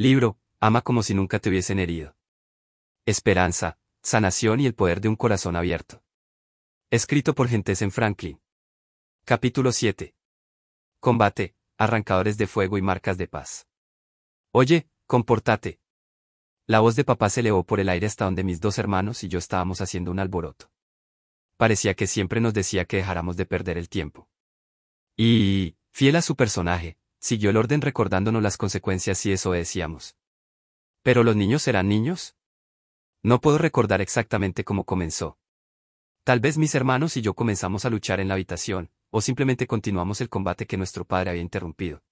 Libro, ama como si nunca te hubiesen herido. Esperanza, sanación y el poder de un corazón abierto. Escrito por en Franklin. Capítulo 7. Combate, arrancadores de fuego y marcas de paz. Oye, compórtate. La voz de papá se elevó por el aire hasta donde mis dos hermanos y yo estábamos haciendo un alboroto. Parecía que siempre nos decía que dejáramos de perder el tiempo. Y, fiel a su personaje, siguió el orden recordándonos las consecuencias si eso decíamos. ¿Pero los niños serán niños? No puedo recordar exactamente cómo comenzó. Tal vez mis hermanos y yo comenzamos a luchar en la habitación, o simplemente continuamos el combate que nuestro padre había interrumpido.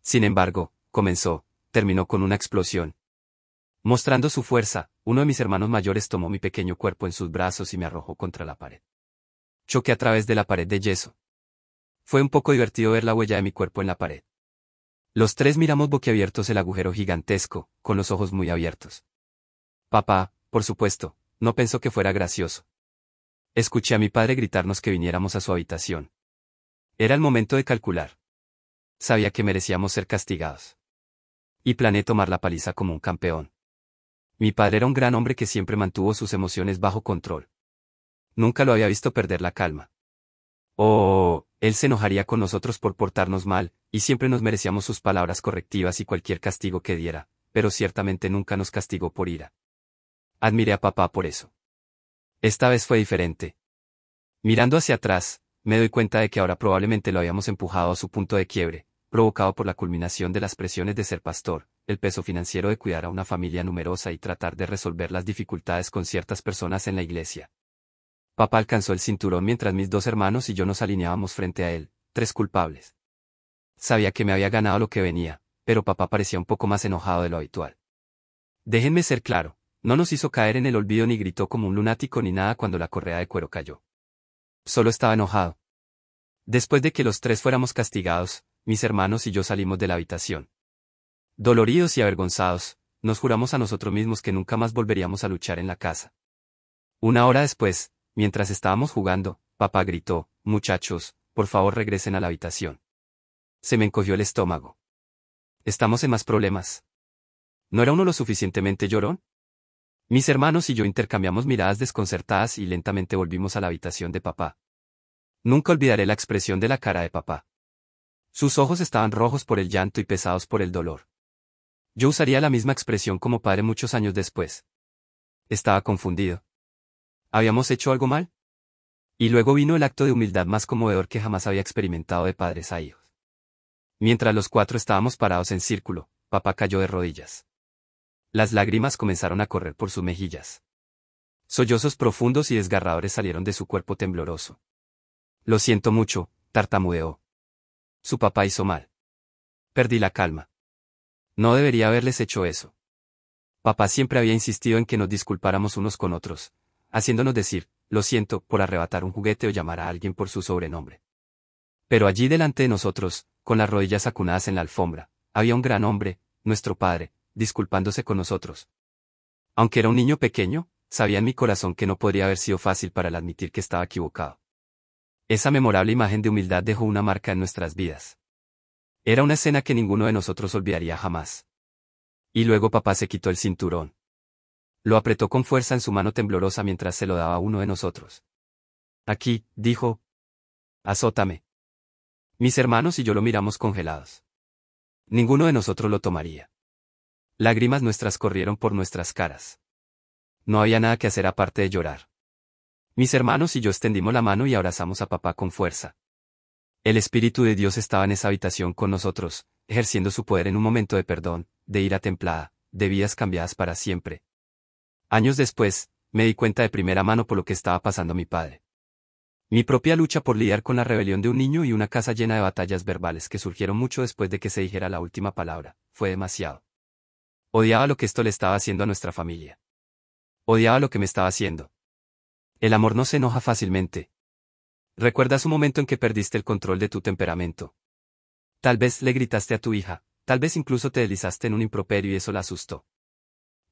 Sin embargo, comenzó, terminó con una explosión. Mostrando su fuerza, uno de mis hermanos mayores tomó mi pequeño cuerpo en sus brazos y me arrojó contra la pared. Choqué a través de la pared de yeso. Fue un poco divertido ver la huella de mi cuerpo en la pared. Los tres miramos boquiabiertos el agujero gigantesco, con los ojos muy abiertos. Papá, por supuesto, no pensó que fuera gracioso. Escuché a mi padre gritarnos que viniéramos a su habitación. Era el momento de calcular. Sabía que merecíamos ser castigados. Y planeé tomar la paliza como un campeón. Mi padre era un gran hombre que siempre mantuvo sus emociones bajo control. Nunca lo había visto perder la calma. Oh, él se enojaría con nosotros por portarnos mal, y siempre nos merecíamos sus palabras correctivas y cualquier castigo que diera, pero ciertamente nunca nos castigó por ira. Admiré a papá por eso. Esta vez fue diferente. Mirando hacia atrás, me doy cuenta de que ahora probablemente lo habíamos empujado a su punto de quiebre, provocado por la culminación de las presiones de ser pastor, el peso financiero de cuidar a una familia numerosa y tratar de resolver las dificultades con ciertas personas en la iglesia. Papá alcanzó el cinturón mientras mis dos hermanos y yo nos alineábamos frente a él, tres culpables. Sabía que me había ganado lo que venía, pero papá parecía un poco más enojado de lo habitual. Déjenme ser claro, no nos hizo caer en el olvido ni gritó como un lunático ni nada cuando la correa de cuero cayó. Solo estaba enojado. Después de que los tres fuéramos castigados, mis hermanos y yo salimos de la habitación. Doloridos y avergonzados, nos juramos a nosotros mismos que nunca más volveríamos a luchar en la casa. Una hora después, mientras estábamos jugando, papá gritó, muchachos, por favor regresen a la habitación. Se me encogió el estómago. Estamos en más problemas. ¿No era uno lo suficientemente llorón? Mis hermanos y yo intercambiamos miradas desconcertadas y lentamente volvimos a la habitación de papá. Nunca olvidaré la expresión de la cara de papá. Sus ojos estaban rojos por el llanto y pesados por el dolor. Yo usaría la misma expresión como padre muchos años después. Estaba confundido. ¿Habíamos hecho algo mal? Y luego vino el acto de humildad más conmovedor que jamás había experimentado de padres a hijos. Mientras los cuatro estábamos parados en círculo, papá cayó de rodillas. Las lágrimas comenzaron a correr por sus mejillas. Sollozos profundos y desgarradores salieron de su cuerpo tembloroso. Lo siento mucho, tartamudeó. Su papá hizo mal. Perdí la calma. No debería haberles hecho eso. Papá siempre había insistido en que nos disculpáramos unos con otros, haciéndonos decir, lo siento, por arrebatar un juguete o llamar a alguien por su sobrenombre. Pero allí delante de nosotros, con las rodillas acunadas en la alfombra, había un gran hombre, nuestro padre, disculpándose con nosotros. Aunque era un niño pequeño, sabía en mi corazón que no podría haber sido fácil para él admitir que estaba equivocado. Esa memorable imagen de humildad dejó una marca en nuestras vidas. Era una escena que ninguno de nosotros olvidaría jamás. Y luego papá se quitó el cinturón. Lo apretó con fuerza en su mano temblorosa mientras se lo daba a uno de nosotros. Aquí, dijo. Azótame. Mis hermanos y yo lo miramos congelados. Ninguno de nosotros lo tomaría. Lágrimas nuestras corrieron por nuestras caras. No había nada que hacer aparte de llorar. Mis hermanos y yo extendimos la mano y abrazamos a papá con fuerza. El Espíritu de Dios estaba en esa habitación con nosotros, ejerciendo su poder en un momento de perdón, de ira templada, de vidas cambiadas para siempre. Años después, me di cuenta de primera mano por lo que estaba pasando mi padre. Mi propia lucha por lidiar con la rebelión de un niño y una casa llena de batallas verbales que surgieron mucho después de que se dijera la última palabra, fue demasiado. Odiaba lo que esto le estaba haciendo a nuestra familia. Odiaba lo que me estaba haciendo. El amor no se enoja fácilmente. ¿Recuerdas un momento en que perdiste el control de tu temperamento? Tal vez le gritaste a tu hija, tal vez incluso te deslizaste en un improperio y eso la asustó.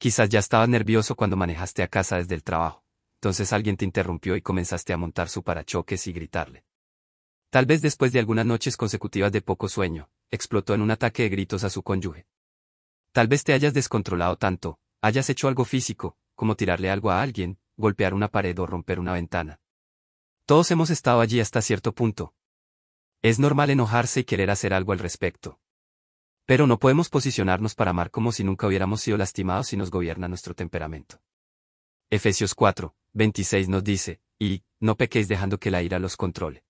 Quizás ya estabas nervioso cuando manejaste a casa desde el trabajo, entonces alguien te interrumpió y comenzaste a montar su parachoques y gritarle. Tal vez después de algunas noches consecutivas de poco sueño, explotó en un ataque de gritos a su cónyuge. Tal vez te hayas descontrolado tanto, hayas hecho algo físico, como tirarle algo a alguien, golpear una pared o romper una ventana. Todos hemos estado allí hasta cierto punto. Es normal enojarse y querer hacer algo al respecto. Pero no podemos posicionarnos para amar como si nunca hubiéramos sido lastimados y nos gobierna nuestro temperamento. Efesios 4, 26 nos dice, y, no pequéis dejando que la ira los controle.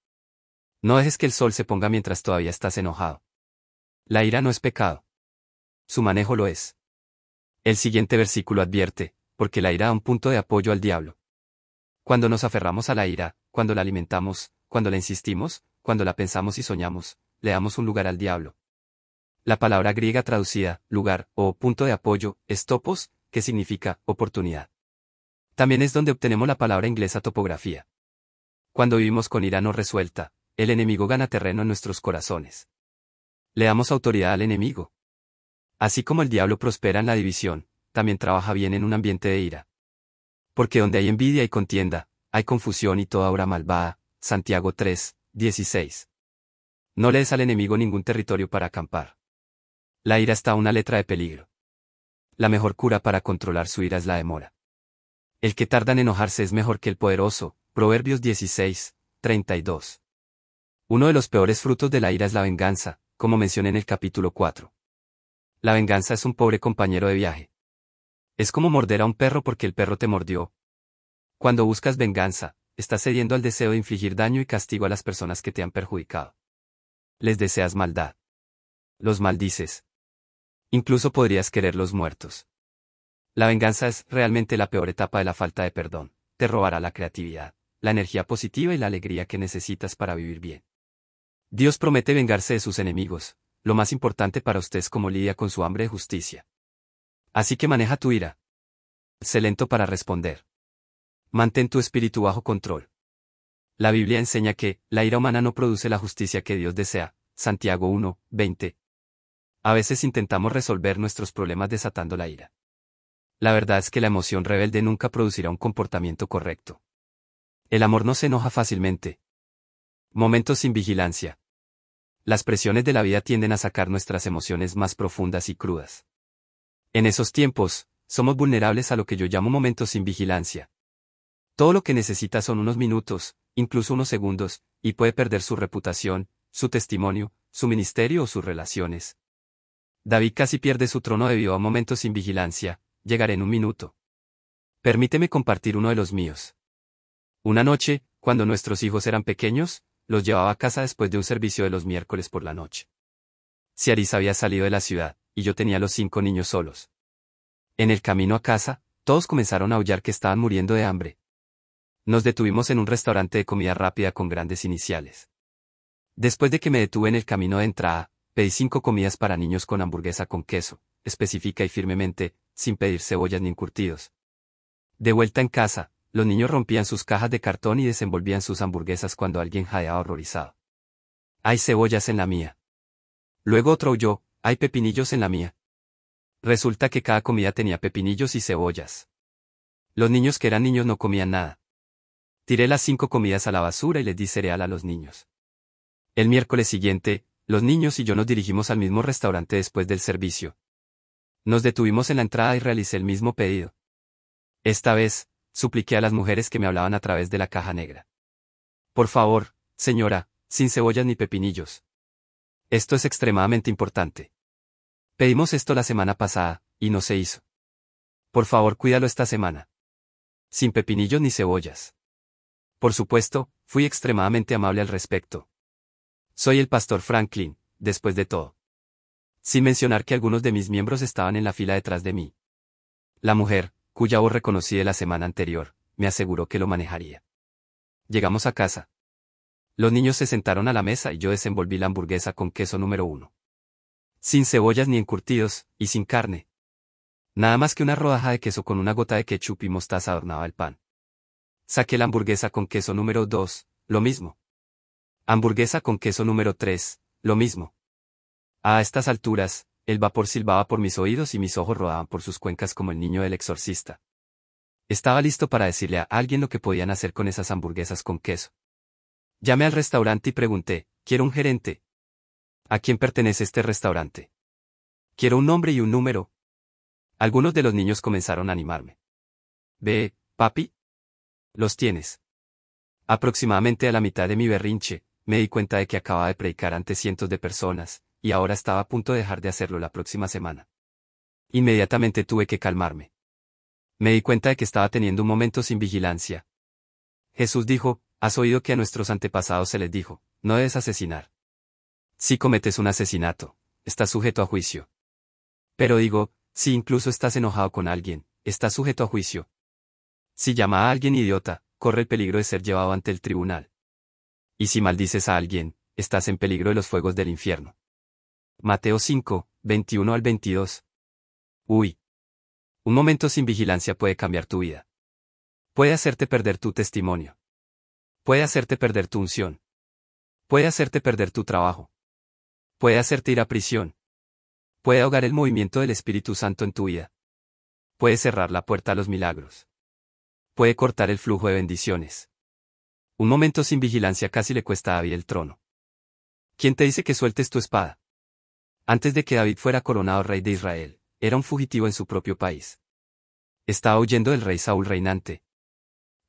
No dejes que el sol se ponga mientras todavía estás enojado. La ira no es pecado. Su manejo lo es. El siguiente versículo advierte, porque la ira da un punto de apoyo al diablo. Cuando nos aferramos a la ira, cuando la alimentamos, cuando la insistimos, cuando la pensamos y soñamos, le damos un lugar al diablo. La palabra griega traducida, lugar, o punto de apoyo, es topos, que significa oportunidad. También es donde obtenemos la palabra inglesa topografía. Cuando vivimos con ira no resuelta, el enemigo gana terreno en nuestros corazones. Le damos autoridad al enemigo. Así como el diablo prospera en la división, también trabaja bien en un ambiente de ira. Porque donde hay envidia y contienda, hay confusión y toda obra malvada. Santiago 3, 16. No le des al enemigo ningún territorio para acampar. La ira está a una letra de peligro. La mejor cura para controlar su ira es la demora. El que tarda en enojarse es mejor que el poderoso. Proverbios 16, 32. Uno de los peores frutos de la ira es la venganza, como mencioné en el capítulo 4. La venganza es un pobre compañero de viaje. Es como morder a un perro porque el perro te mordió. Cuando buscas venganza, estás cediendo al deseo de infligir daño y castigo a las personas que te han perjudicado. Les deseas maldad. Los maldices. Incluso podrías quererlos muertos. La venganza es realmente la peor etapa de la falta de perdón. Te robará la creatividad, la energía positiva y la alegría que necesitas para vivir bien. Dios promete vengarse de sus enemigos, lo más importante para usted es cómo lidia con su hambre de justicia. Así que maneja tu ira. Sé lento para responder. Mantén tu espíritu bajo control. La Biblia enseña que, la ira humana no produce la justicia que Dios desea. Santiago 1, 20. A veces intentamos resolver nuestros problemas desatando la ira. La verdad es que la emoción rebelde nunca producirá un comportamiento correcto. El amor no se enoja fácilmente. Momentos sin vigilancia. Las presiones de la vida tienden a sacar nuestras emociones más profundas y crudas. En esos tiempos, somos vulnerables a lo que yo llamo momentos sin vigilancia. Todo lo que necesita son unos minutos, incluso unos segundos, y puede perder su reputación, su testimonio, su ministerio o sus relaciones. David casi pierde su trono debido a momentos sin vigilancia, llegaré en un minuto. Permíteme compartir uno de los míos. Una noche, cuando nuestros hijos eran pequeños, los llevaba a casa después de un servicio de los miércoles por la noche. Ciaris había salido de la ciudad, y yo tenía los cinco niños solos. En el camino a casa, todos comenzaron a aullar que estaban muriendo de hambre. Nos detuvimos en un restaurante de comida rápida con grandes iniciales. Después de que me detuve en el camino de entrada, pedí cinco comidas para niños con hamburguesa con queso, específica y firmemente, sin pedir cebollas ni encurtidos. De vuelta en casa, los niños rompían sus cajas de cartón y desenvolvían sus hamburguesas cuando alguien jadeaba horrorizado. Hay cebollas en la mía. Luego otro oyó, hay pepinillos en la mía. Resulta que cada comida tenía pepinillos y cebollas. Los niños que eran niños no comían nada. Tiré las cinco comidas a la basura y les di cereal a los niños. El miércoles siguiente, los niños y yo nos dirigimos al mismo restaurante después del servicio, nos detuvimos en la entrada y realicé el mismo pedido. Esta vez, supliqué a las mujeres que me hablaban a través de la caja negra. Por favor, señora, sin cebollas ni pepinillos. Esto es extremadamente importante. Pedimos esto la semana pasada, y no se hizo. Por favor, cuídalo esta semana. Sin pepinillos ni cebollas. Por supuesto, fui extremadamente amable al respecto. Soy el pastor Franklin, después de todo sin mencionar que algunos de mis miembros estaban en la fila detrás de mí. La mujer, cuya voz reconocí de la semana anterior, me aseguró que lo manejaría. Llegamos a casa. Los niños se sentaron a la mesa y yo desenvolví la hamburguesa con queso número uno. Sin cebollas ni encurtidos, y sin carne. Nada más que una rodaja de queso con una gota de ketchup y mostaza adornaba el pan. Saqué la hamburguesa con queso número dos, lo mismo. Hamburguesa con queso número tres, lo mismo. A estas alturas, el vapor silbaba por mis oídos y mis ojos rodaban por sus cuencas como el niño del exorcista. Estaba listo para decirle a alguien lo que podían hacer con esas hamburguesas con queso. Llamé al restaurante y pregunté, ¿quiero un gerente? ¿A quién pertenece este restaurante? Quiero un nombre y un número. Algunos de los niños comenzaron a animarme. Ve, papi. Los tienes. Aproximadamente a la mitad de mi berrinche, me di cuenta de que acababa de predicar ante cientos de personas, y ahora estaba a punto de dejar de hacerlo la próxima semana. Inmediatamente tuve que calmarme. Me di cuenta de que estaba teniendo un momento sin vigilancia. Jesús dijo, has oído que a nuestros antepasados se les dijo, no debes asesinar. Si cometes un asesinato, estás sujeto a juicio. Pero digo, si incluso estás enojado con alguien, estás sujeto a juicio. Si llama a alguien idiota, corre el peligro de ser llevado ante el tribunal. Y si maldices a alguien, estás en peligro de los fuegos del infierno. Mateo 5, 21 al 22. Uy. Un momento sin vigilancia puede cambiar tu vida. Puede hacerte perder tu testimonio. Puede hacerte perder tu unción. Puede hacerte perder tu trabajo. Puede hacerte ir a prisión. Puede ahogar el movimiento del Espíritu Santo en tu vida. Puede cerrar la puerta a los milagros. Puede cortar el flujo de bendiciones. Un momento sin vigilancia casi le cuesta a David el trono. ¿Quién te dice que sueltes tu espada? Antes de que David fuera coronado rey de Israel, era un fugitivo en su propio país. Estaba huyendo del rey Saúl reinante.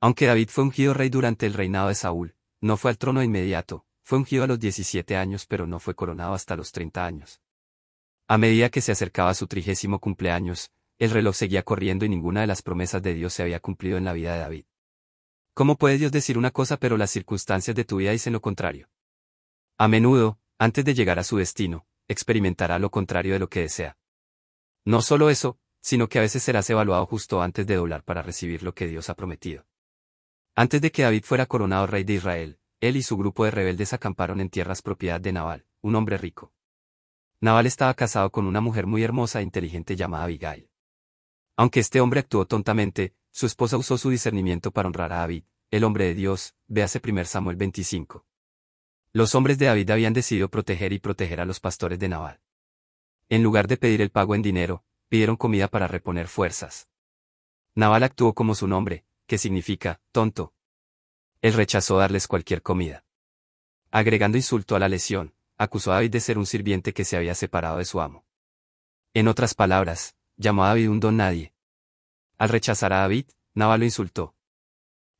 Aunque David fue ungido rey durante el reinado de Saúl, no fue al trono de inmediato, fue ungido a los 17 años pero no fue coronado hasta los 30 años. A medida que se acercaba a su trigésimo cumpleaños, el reloj seguía corriendo y ninguna de las promesas de Dios se había cumplido en la vida de David. ¿Cómo puede Dios decir una cosa pero las circunstancias de tu vida dicen lo contrario? A menudo, antes de llegar a su destino, experimentará lo contrario de lo que desea. No solo eso, sino que a veces serás evaluado justo antes de doblar para recibir lo que Dios ha prometido. Antes de que David fuera coronado rey de Israel, él y su grupo de rebeldes acamparon en tierras propiedad de Nabal, un hombre rico. Nabal estaba casado con una mujer muy hermosa e inteligente llamada Abigail. Aunque este hombre actuó tontamente, su esposa usó su discernimiento para honrar a David, el hombre de Dios, véase 1 Samuel 25. Los hombres de David habían decidido proteger y proteger a los pastores de Nabal. En lugar de pedir el pago en dinero, pidieron comida para reponer fuerzas. Nabal actuó como su nombre, que significa, tonto. Él rechazó darles cualquier comida. Agregando insulto a la lesión, acusó a David de ser un sirviente que se había separado de su amo. En otras palabras, llamó a David un don nadie. Al rechazar a David, Nabal lo insultó.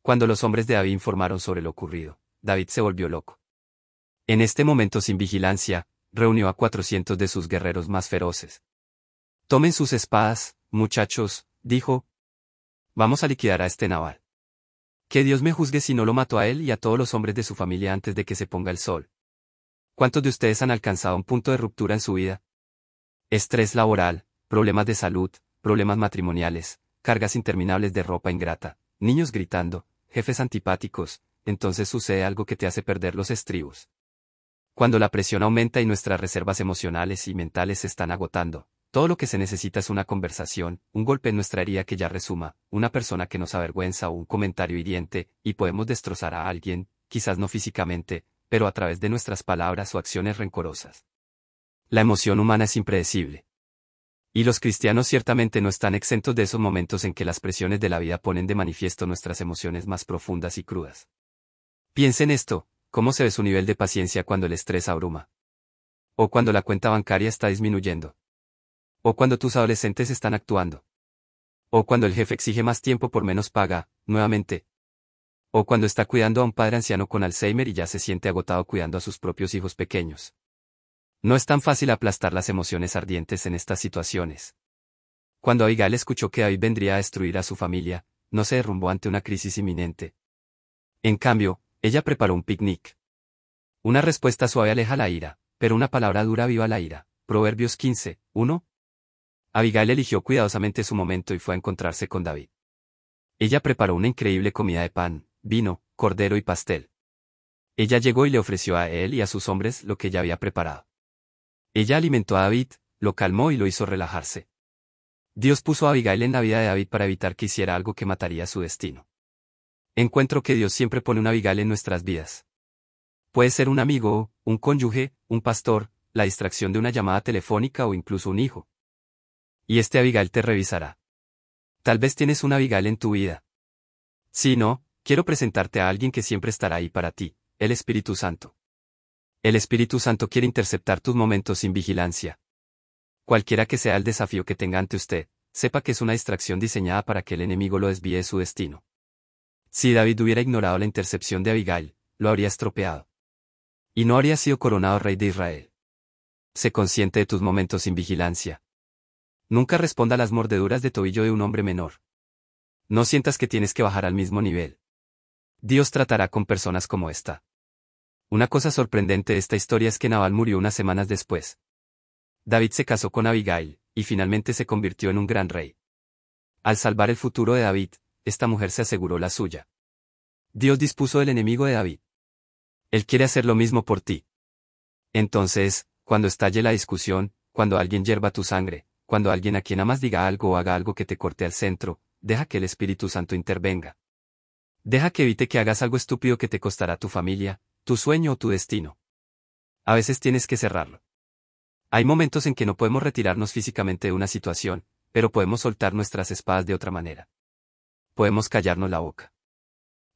Cuando los hombres de David informaron sobre lo ocurrido, David se volvió loco. En este momento sin vigilancia, reunió a cuatrocientos de sus guerreros más feroces. Tomen sus espadas, muchachos, dijo. Vamos a liquidar a este Nabal. Que Dios me juzgue si no lo mato a él y a todos los hombres de su familia antes de que se ponga el sol. ¿Cuántos de ustedes han alcanzado un punto de ruptura en su vida? Estrés laboral, problemas de salud, problemas matrimoniales, cargas interminables de ropa ingrata, niños gritando, jefes antipáticos, entonces sucede algo que te hace perder los estribos. Cuando la presión aumenta y nuestras reservas emocionales y mentales se están agotando, todo lo que se necesita es una conversación, un golpe en nuestra herida que ya resuma, una persona que nos avergüenza o un comentario hiriente, y podemos destrozar a alguien, quizás no físicamente, pero a través de nuestras palabras o acciones rencorosas. La emoción humana es impredecible. Y los cristianos ciertamente no están exentos de esos momentos en que las presiones de la vida ponen de manifiesto nuestras emociones más profundas y crudas. Piensen esto, ¿cómo se ve su nivel de paciencia cuando el estrés abruma? O cuando la cuenta bancaria está disminuyendo. O cuando tus adolescentes están actuando. O cuando el jefe exige más tiempo por menos paga, nuevamente, o cuando está cuidando a un padre anciano con Alzheimer y ya se siente agotado cuidando a sus propios hijos pequeños. No es tan fácil aplastar las emociones ardientes en estas situaciones. Cuando Abigail escuchó que David vendría a destruir a su familia, no se derrumbó ante una crisis inminente. En cambio, ella preparó un picnic. Una respuesta suave aleja la ira, pero una palabra dura viva la ira. Proverbios 15, 1. Abigail eligió cuidadosamente su momento y fue a encontrarse con David. Ella preparó una increíble comida de pan, vino, cordero y pastel. Ella llegó y le ofreció a él y a sus hombres lo que ella había preparado. Ella alimentó a David, lo calmó y lo hizo relajarse. Dios puso a Abigail en la vida de David para evitar que hiciera algo que mataría su destino. Encuentro que Dios siempre pone una Abigail en nuestras vidas. Puede ser un amigo, un cónyuge, un pastor, la distracción de una llamada telefónica o incluso un hijo. Y este Abigail te revisará. Tal vez tienes una Abigail en tu vida. Si no, quiero presentarte a alguien que siempre estará ahí para ti, el Espíritu Santo. El Espíritu Santo quiere interceptar tus momentos sin vigilancia. Cualquiera que sea el desafío que tenga ante usted, sepa que es una distracción diseñada para que el enemigo lo desvíe de su destino. Si David hubiera ignorado la intercepción de Abigail, lo habría estropeado. Y no habría sido coronado rey de Israel. Sé consciente de tus momentos sin vigilancia. Nunca responda a las mordeduras de tobillo de un hombre menor. No sientas que tienes que bajar al mismo nivel. Dios tratará con personas como esta. Una cosa sorprendente de esta historia es que Nabal murió unas semanas después. David se casó con Abigail, y finalmente se convirtió en un gran rey. Al salvar el futuro de David, esta mujer se aseguró la suya. Dios dispuso el enemigo de David. Él quiere hacer lo mismo por ti. Entonces, cuando estalle la discusión, cuando alguien hierva tu sangre, cuando alguien a quien amas diga algo o haga algo que te corte al centro, deja que el Espíritu Santo intervenga. Deja que evite que hagas algo estúpido que te costará tu familia, tu sueño o tu destino. A veces tienes que cerrarlo. Hay momentos en que no podemos retirarnos físicamente de una situación, pero podemos soltar nuestras espadas de otra manera. Podemos callarnos la boca.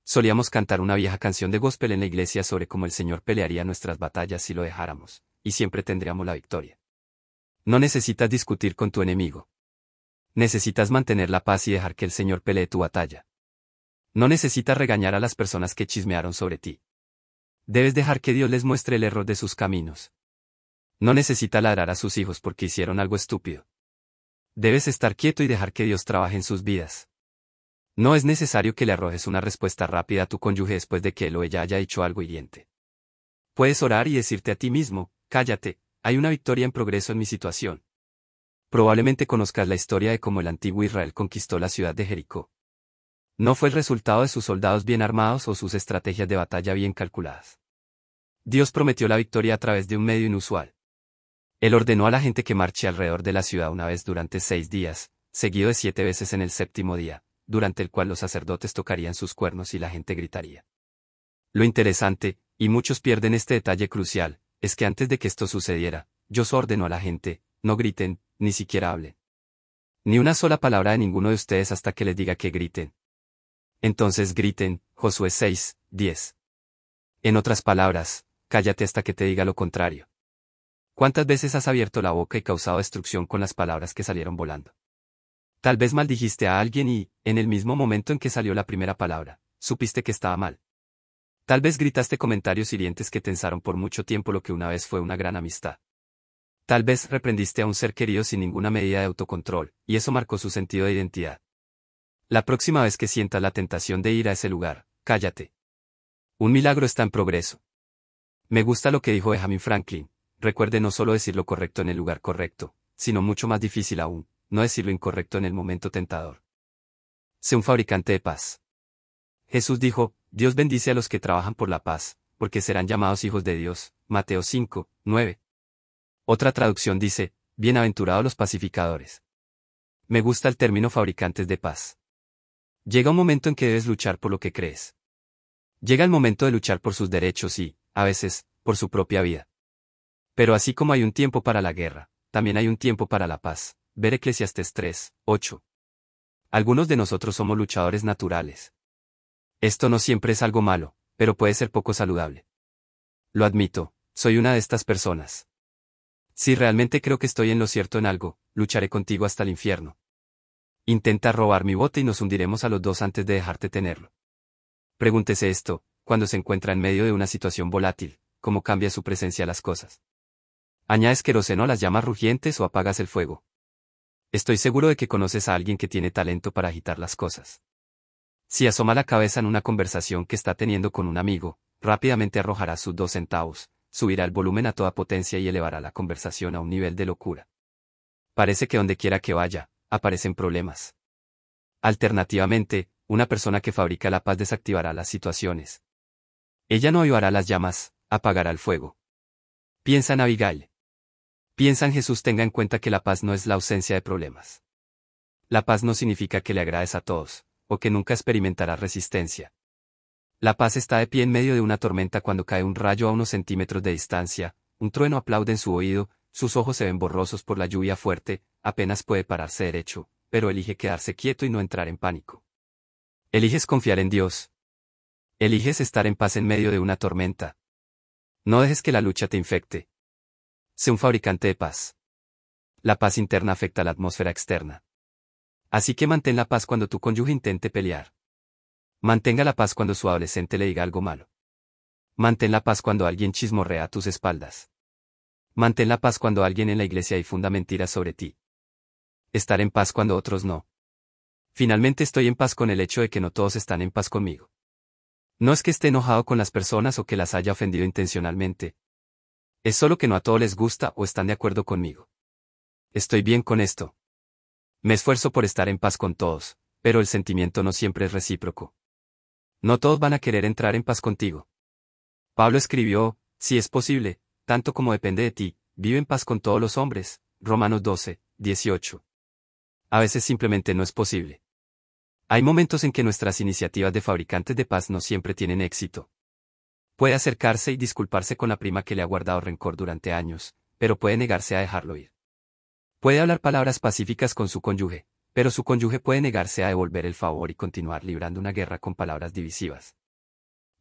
Solíamos cantar una vieja canción de gospel en la iglesia sobre cómo el Señor pelearía nuestras batallas si lo dejáramos, y siempre tendríamos la victoria. No necesitas discutir con tu enemigo. Necesitas mantener la paz y dejar que el Señor pelee tu batalla. No necesitas regañar a las personas que chismearon sobre ti. Debes dejar que Dios les muestre el error de sus caminos. No necesita ladrar a sus hijos porque hicieron algo estúpido. Debes estar quieto y dejar que Dios trabaje en sus vidas. No es necesario que le arrojes una respuesta rápida a tu cónyuge después de que él o ella haya dicho algo hiriente. Puedes orar y decirte a ti mismo, cállate, hay una victoria en progreso en mi situación. Probablemente conozcas la historia de cómo el antiguo Israel conquistó la ciudad de Jericó. No fue el resultado de sus soldados bien armados o sus estrategias de batalla bien calculadas. Dios prometió la victoria a través de un medio inusual. Él ordenó a la gente que marche alrededor de la ciudad una vez durante seis días, seguido de siete veces en el séptimo día, durante el cual los sacerdotes tocarían sus cuernos y la gente gritaría. Lo interesante, y muchos pierden este detalle crucial, es que antes de que esto sucediera, Dios ordenó a la gente, no griten, ni siquiera hablen. Ni una sola palabra de ninguno de ustedes hasta que les diga que griten. Entonces griten, Josué 6, 10. En otras palabras, cállate hasta que te diga lo contrario. ¿Cuántas veces has abierto la boca y causado destrucción con las palabras que salieron volando? Tal vez maldijiste a alguien y, en el mismo momento en que salió la primera palabra, supiste que estaba mal. Tal vez gritaste comentarios hirientes que tensaron por mucho tiempo lo que una vez fue una gran amistad. Tal vez reprendiste a un ser querido sin ninguna medida de autocontrol, y eso marcó su sentido de identidad. La próxima vez que sientas la tentación de ir a ese lugar, cállate. Un milagro está en progreso. Me gusta lo que dijo Benjamin Franklin, recuerde no solo decir lo correcto en el lugar correcto, sino mucho más difícil aún, no decir lo incorrecto en el momento tentador. Sé un fabricante de paz. Jesús dijo, Dios bendice a los que trabajan por la paz, porque serán llamados hijos de Dios. Mateo 5, 9. Otra traducción dice, Bienaventurados los pacificadores. Me gusta el término fabricantes de paz. Llega un momento en que debes luchar por lo que crees. Llega el momento de luchar por sus derechos y, a veces, por su propia vida. Pero así como hay un tiempo para la guerra, también hay un tiempo para la paz. Ver Eclesiastes 3, 8. Algunos de nosotros somos luchadores naturales. Esto no siempre es algo malo, pero puede ser poco saludable. Lo admito, soy una de estas personas. Si realmente creo que estoy en lo cierto en algo, lucharé contigo hasta el infierno. Intenta robar mi bote y nos hundiremos a los dos antes de dejarte tenerlo. Pregúntese esto, cuando se encuentra en medio de una situación volátil, cómo cambia su presencia a las cosas. ¿Añades queroseno a las llamas rugientes o apagas el fuego? Estoy seguro de que conoces a alguien que tiene talento para agitar las cosas. Si asoma la cabeza en una conversación que está teniendo con un amigo, rápidamente arrojará sus dos centavos, subirá el volumen a toda potencia y elevará la conversación a un nivel de locura. Parece que donde quiera que vaya, aparecen problemas. Alternativamente, una persona que fabrica la paz desactivará las situaciones. Ella no avivará las llamas, apagará el fuego. Piensa en Abigail. Piensa en Jesús tenga en cuenta que la paz no es la ausencia de problemas. La paz no significa que le agrades a todos, o que nunca experimentará resistencia. La paz está de pie en medio de una tormenta cuando cae un rayo a unos centímetros de distancia, un trueno aplaude en su oído, sus ojos se ven borrosos por la lluvia fuerte, apenas puede pararse derecho, pero elige quedarse quieto y no entrar en pánico. Eliges confiar en Dios. Eliges estar en paz en medio de una tormenta. No dejes que la lucha te infecte. Sé un fabricante de paz. La paz interna afecta la atmósfera externa. Así que mantén la paz cuando tu cónyuge intente pelear. Mantenga la paz cuando su adolescente le diga algo malo. Mantén la paz cuando alguien chismorrea a tus espaldas. Mantén la paz cuando alguien en la iglesia difunda mentiras sobre ti. Estar en paz cuando otros no. Finalmente estoy en paz con el hecho de que no todos están en paz conmigo. No es que esté enojado con las personas o que las haya ofendido intencionalmente. Es solo que no a todos les gusta o están de acuerdo conmigo. Estoy bien con esto. Me esfuerzo por estar en paz con todos, pero el sentimiento no siempre es recíproco. No todos van a querer entrar en paz contigo. Pablo escribió, si es posible, tanto como depende de ti, vive en paz con todos los hombres. Romanos 12, 18. A veces simplemente no es posible. Hay momentos en que nuestras iniciativas de fabricantes de paz no siempre tienen éxito. Puede acercarse y disculparse con la prima que le ha guardado rencor durante años, pero puede negarse a dejarlo ir. Puede hablar palabras pacíficas con su cónyuge, pero su cónyuge puede negarse a devolver el favor y continuar librando una guerra con palabras divisivas.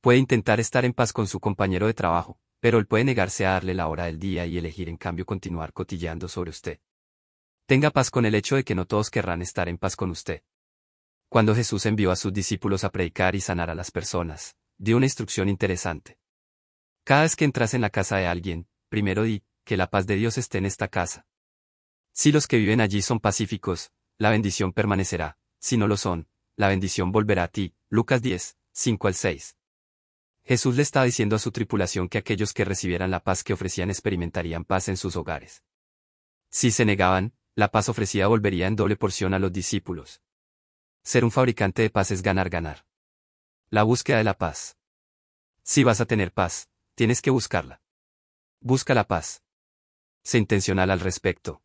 Puede intentar estar en paz con su compañero de trabajo, pero él puede negarse a darle la hora del día y elegir en cambio continuar cotilleando sobre usted. Tenga paz con el hecho de que no todos querrán estar en paz con usted. Cuando Jesús envió a sus discípulos a predicar y sanar a las personas, dio una instrucción interesante. Cada vez que entras en la casa de alguien, primero di, que la paz de Dios esté en esta casa. Si los que viven allí son pacíficos, la bendición permanecerá, si no lo son, la bendición volverá a ti. Lucas 10, 5 al 6. Jesús le estaba diciendo a su tripulación que aquellos que recibieran la paz que ofrecían experimentarían paz en sus hogares. Si se negaban, la paz ofrecida volvería en doble porción a los discípulos. Ser un fabricante de paz es ganar-ganar. La búsqueda de la paz. Si vas a tener paz, tienes que buscarla. Busca la paz. Sé intencional al respecto.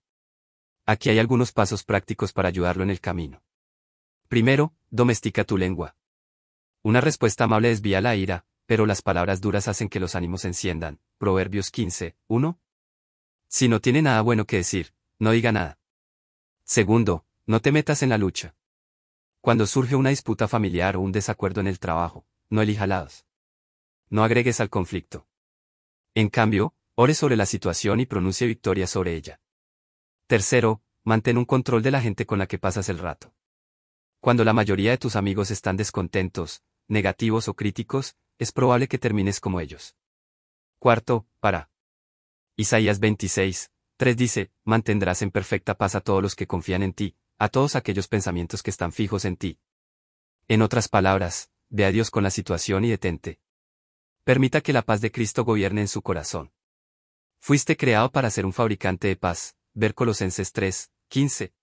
Aquí hay algunos pasos prácticos para ayudarlo en el camino. Primero, domestica tu lengua. Una respuesta amable desvía la ira, pero las palabras duras hacen que los ánimos enciendan. Proverbios 15, 1. Si no tiene nada bueno que decir, no diga nada. Segundo, no te metas en la lucha. Cuando surge una disputa familiar o un desacuerdo en el trabajo, no elija lados. No agregues al conflicto. En cambio, ore sobre la situación y pronuncie victoria sobre ella. Tercero, mantén un control de la gente con la que pasas el rato. Cuando la mayoría de tus amigos están descontentos, negativos o críticos, es probable que termines como ellos. Cuarto, para. Isaías 26, 3 dice, mantendrás en perfecta paz a todos los que confían en ti, a todos aquellos pensamientos que están fijos en ti. En otras palabras, ve a Dios con la situación y detente. Permita que la paz de Cristo gobierne en su corazón. Fuiste creado para ser un fabricante de paz, ver Colosenses 3, 15.